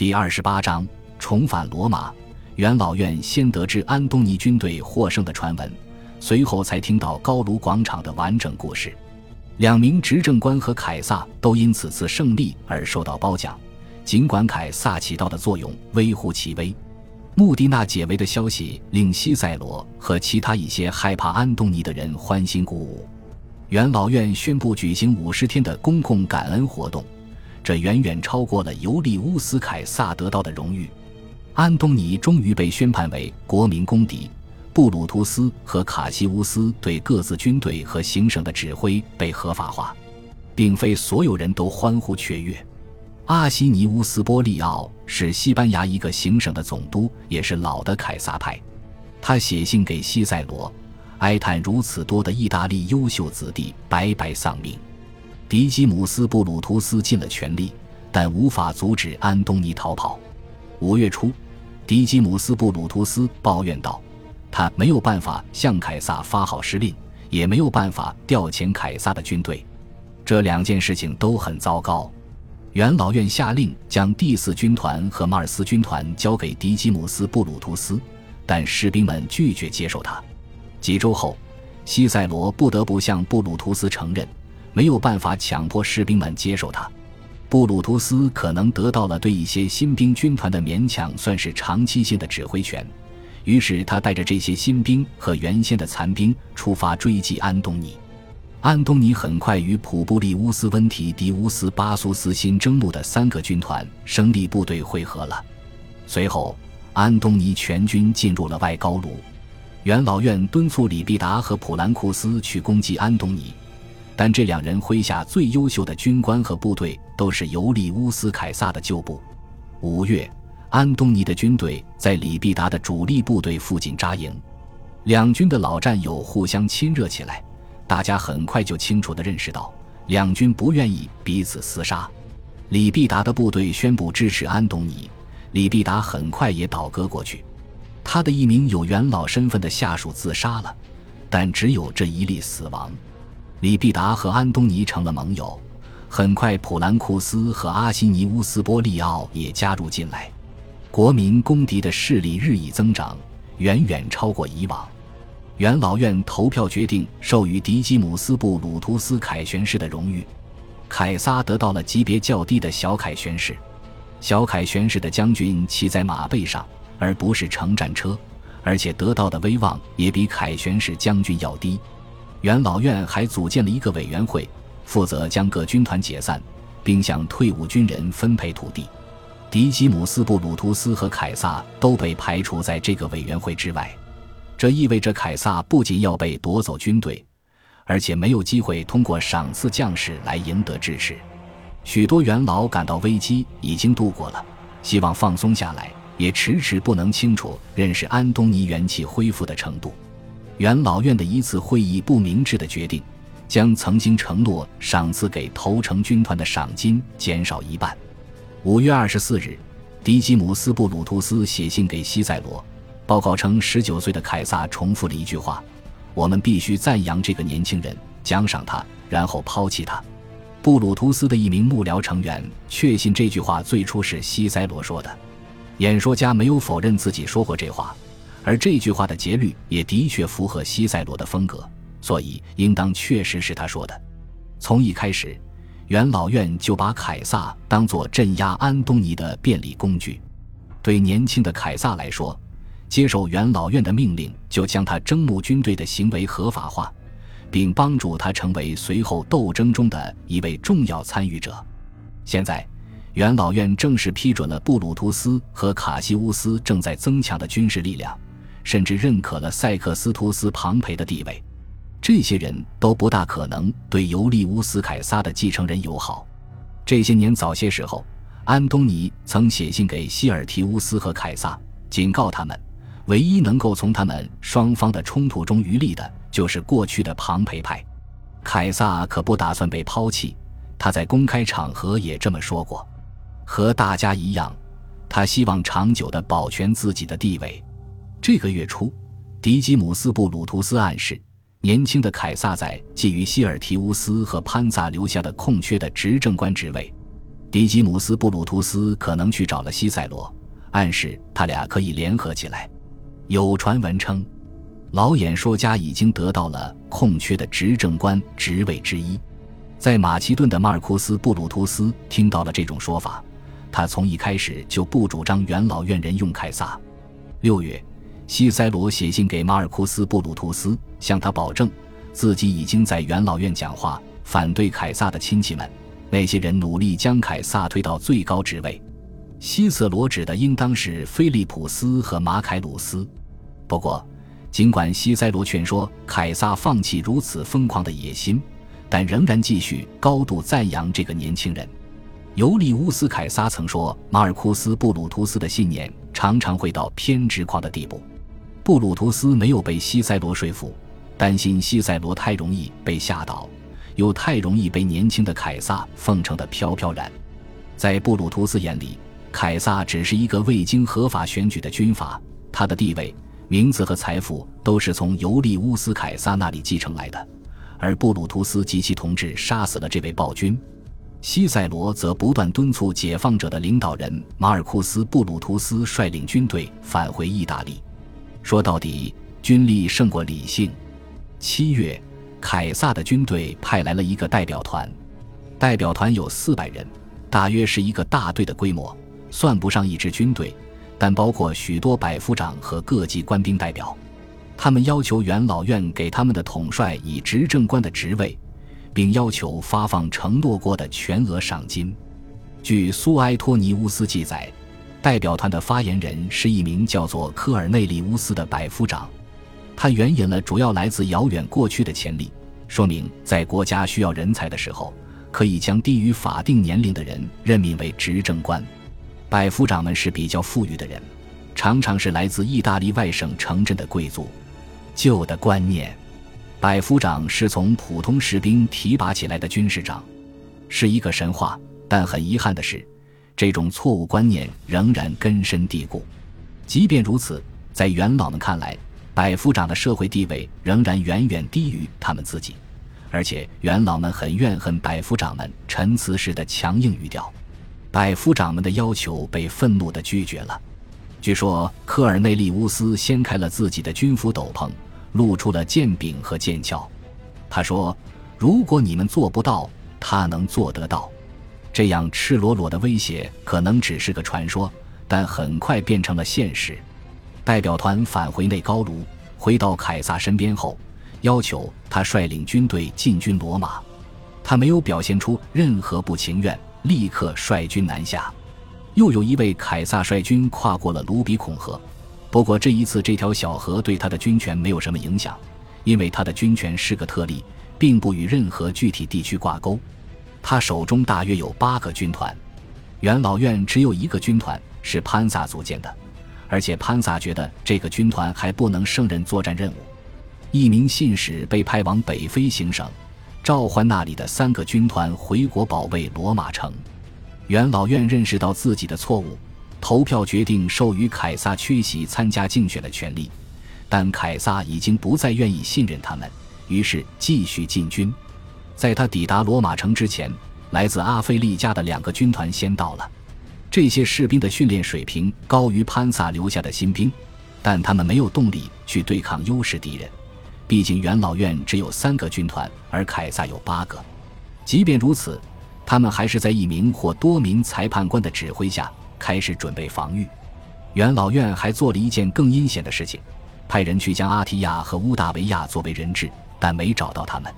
第二十八章重返罗马。元老院先得知安东尼军队获胜的传闻，随后才听到高卢广场的完整故事。两名执政官和凯撒都因此次胜利而受到褒奖，尽管凯撒起到的作用微乎其微。穆迪纳解围的消息令西塞罗和其他一些害怕安东尼的人欢欣鼓舞。元老院宣布举行五十天的公共感恩活动，这远远超过了尤利乌斯·凯撒得到的荣誉。安东尼终于被宣判为国民公敌，布鲁图斯和卡西乌斯对各自军队和行省的指挥被合法化，并非所有人都欢呼雀跃。阿西尼乌斯·波利奥是西班牙一个行省的总督，也是老的凯撒派。他写信给西塞罗，哀叹如此多的意大利优秀子弟白白丧命。迪基姆斯·布鲁图斯尽了全力，但无法阻止安东尼逃跑。五月初。迪基姆斯·布鲁图斯抱怨道：“他没有办法向凯撒发号施令，也没有办法调遣凯撒的军队，这两件事情都很糟糕。”元老院下令将第四军团和马尔斯军团交给迪基姆斯·布鲁图斯，但士兵们拒绝接受他。几周后，西塞罗不得不向布鲁图斯承认，没有办法强迫士兵们接受他。布鲁图斯可能得到了对一些新兵军团的勉强算是长期性的指挥权，于是他带着这些新兵和原先的残兵出发追击安东尼。安东尼很快与普布利乌斯·温提迪乌斯·巴苏斯新征募的三个军团生力部队会合了。随后，安东尼全军进入了外高卢。元老院敦促里必达和普兰库斯去攻击安东尼。但这两人麾下最优秀的军官和部队都是尤利乌斯·凯撒的旧部。五月，安东尼的军队在李必达的主力部队附近扎营，两军的老战友互相亲热起来。大家很快就清楚地认识到，两军不愿意彼此厮杀。李必达的部队宣布支持安东尼，李必达很快也倒戈过去。他的一名有元老身份的下属自杀了，但只有这一例死亡。李必达和安东尼成了盟友，很快普兰库斯和阿西尼乌斯·波利奥也加入进来。国民公敌的势力日益增长，远远超过以往。元老院投票决定授予迪基姆斯·布鲁图斯凯旋士的荣誉，凯撒得到了级别较低的小凯旋士。小凯旋士的将军骑在马背上，而不是乘战车，而且得到的威望也比凯旋士将军要低。元老院还组建了一个委员会，负责将各军团解散，并向退伍军人分配土地。迪基姆斯·布鲁图斯和凯撒都被排除在这个委员会之外，这意味着凯撒不仅要被夺走军队，而且没有机会通过赏赐将士来赢得支持。许多元老感到危机已经度过了，希望放松下来，也迟迟不能清楚认识安东尼元气恢复的程度。元老院的一次会议不明智的决定，将曾经承诺赏赐给投诚军团的赏金减少一半。五月二十四日，迪基姆斯·布鲁图斯写信给西塞罗，报告称，十九岁的凯撒重复了一句话：“我们必须赞扬这个年轻人，奖赏他，然后抛弃他。”布鲁图斯的一名幕僚成员确信这句话最初是西塞罗说的。演说家没有否认自己说过这话。而这句话的节律也的确符合西塞罗的风格，所以应当确实是他说的。从一开始，元老院就把凯撒当作镇压安东尼的便利工具。对年轻的凯撒来说，接受元老院的命令就将他征募军队的行为合法化，并帮助他成为随后斗争中的一位重要参与者。现在，元老院正式批准了布鲁图斯和卡西乌斯正在增强的军事力量。甚至认可了塞克斯图斯·庞培的地位，这些人都不大可能对尤利乌斯·凯撒的继承人友好。这些年早些时候，安东尼曾写信给希尔提乌斯和凯撒，警告他们，唯一能够从他们双方的冲突中渔利的，就是过去的庞培派。凯撒可不打算被抛弃，他在公开场合也这么说过。和大家一样，他希望长久地保全自己的地位。这个月初，迪基姆斯·布鲁图斯暗示，年轻的凯撒在觊觎希尔提乌斯和潘萨留下的空缺的执政官职位。迪吉姆斯·布鲁图斯可能去找了西塞罗，暗示他俩可以联合起来。有传闻称，老演说家已经得到了空缺的执政官职位之一。在马其顿的马尔库斯·布鲁图斯听到了这种说法，他从一开始就不主张元老院人用凯撒。六月，西塞罗写信给马尔库斯·布鲁图斯，向他保证自己已经在元老院讲话，反对凯撒的亲戚们。那些人努力将凯撒推到最高职位，西瑟罗指的应当是菲利普斯和马凯鲁斯。不过，尽管西塞罗劝说凯撒放弃如此疯狂的野心，但仍然继续高度赞扬这个年轻人。尤利乌斯·凯撒曾说：“马尔库斯·布鲁图斯的信念常常会到偏执狂的地步。”布鲁图斯没有被西塞罗说服，担心西塞罗太容易被吓倒。又太容易被年轻的凯撒奉承的飘飘然，在布鲁图斯眼里，凯撒只是一个未经合法选举的军阀，他的地位、名字和财富都是从尤利乌斯·凯撒那里继承来的，而布鲁图斯及其同志杀死了这位暴君。西塞罗则不断敦促解放者的领导人马尔库斯·布鲁图斯率领军队返回意大利。说到底，军力胜过理性。七月。凯撒的军队派来了一个代表团，代表团有四百人，大约是一个大队的规模，算不上一支军队，但包括许多百夫长和各级官兵代表。他们要求元老院给他们的统帅以执政官的职位，并要求发放承诺过的全额赏金。据苏埃托尼乌斯记载，代表团的发言人是一名叫做科尔内利乌斯的百夫长。他援引了主要来自遥远过去的潜力，说明在国家需要人才的时候，可以将低于法定年龄的人任命为执政官。百夫长们是比较富裕的人，常常是来自意大利外省城镇的贵族。旧的观念，百夫长是从普通士兵提拔起来的军事长，是一个神话。但很遗憾的是，这种错误观念仍然根深蒂固。即便如此，在元老们看来，百夫长的社会地位仍然远远低于他们自己，而且元老们很怨恨百夫长们陈词时的强硬语调。百夫长们的要求被愤怒地拒绝了。据说科尔内利乌斯掀开了自己的军服斗篷，露出了剑柄和剑鞘。他说：“如果你们做不到，他能做得到。”这样赤裸裸的威胁可能只是个传说，但很快变成了现实。代表团返回内高卢，回到凯撒身边后，要求他率领军队进军罗马。他没有表现出任何不情愿，立刻率军南下。又有一位凯撒率军跨过了卢比孔河，不过这一次这条小河对他的军权没有什么影响，因为他的军权是个特例，并不与任何具体地区挂钩。他手中大约有八个军团，元老院只有一个军团是潘萨组建的。而且潘萨觉得这个军团还不能胜任作战任务。一名信使被派往北非行省，召唤那里的三个军团回国保卫罗马城。元老院认识到自己的错误，投票决定授予凯撒缺席参加竞选的权利。但凯撒已经不再愿意信任他们，于是继续进军。在他抵达罗马城之前，来自阿非利加的两个军团先到了。这些士兵的训练水平高于潘萨留下的新兵，但他们没有动力去对抗优势敌人。毕竟元老院只有三个军团，而凯撒有八个。即便如此，他们还是在一名或多名裁判官的指挥下开始准备防御。元老院还做了一件更阴险的事情：派人去将阿提亚和乌大维亚作为人质，但没找到他们。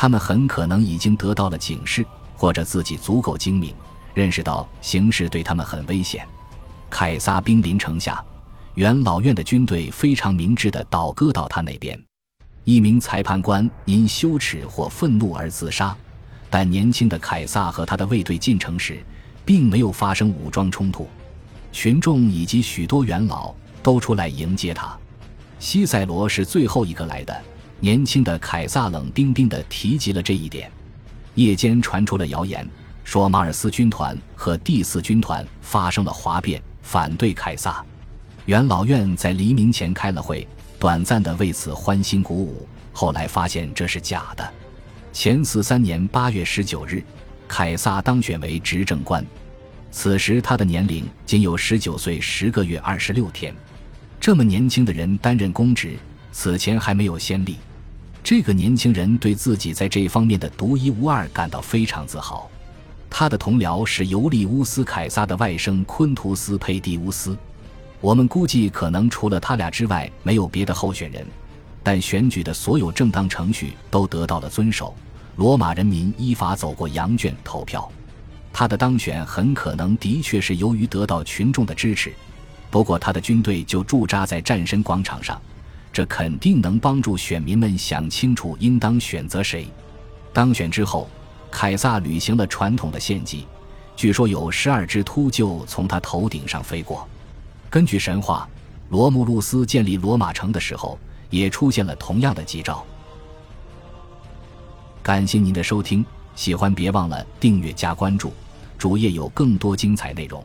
他们很可能已经得到了警示，或者自己足够精明。认识到形势对他们很危险，凯撒兵临城下，元老院的军队非常明智地倒戈到他那边。一名裁判官因羞耻或愤怒而自杀，但年轻的凯撒和他的卫队进城时，并没有发生武装冲突。群众以及许多元老都出来迎接他。西塞罗是最后一个来的，年轻的凯撒冷冰冰地提及了这一点。夜间传出了谣言。说马尔斯军团和第四军团发生了哗变，反对凯撒。元老院在黎明前开了会，短暂的为此欢欣鼓舞。后来发现这是假的。前四三年八月十九日，凯撒当选为执政官。此时他的年龄仅有十九岁十个月二十六天。这么年轻的人担任公职，此前还没有先例。这个年轻人对自己在这方面的独一无二感到非常自豪。他的同僚是尤利乌斯·凯撒的外甥昆图斯·佩蒂乌斯。我们估计可能除了他俩之外没有别的候选人，但选举的所有正当程序都得到了遵守。罗马人民依法走过羊圈投票。他的当选很可能的确是由于得到群众的支持。不过他的军队就驻扎在战神广场上。这肯定能帮助选民们想清楚应当选择谁。当选之后，凯撒履行了传统的献祭，据说有十二只秃鹫从他头顶上飞过。根据神话，罗慕路斯建立罗马城的时候也出现了同样的吉兆。感谢您的收听，喜欢别忘了订阅加关注，主页有更多精彩内容。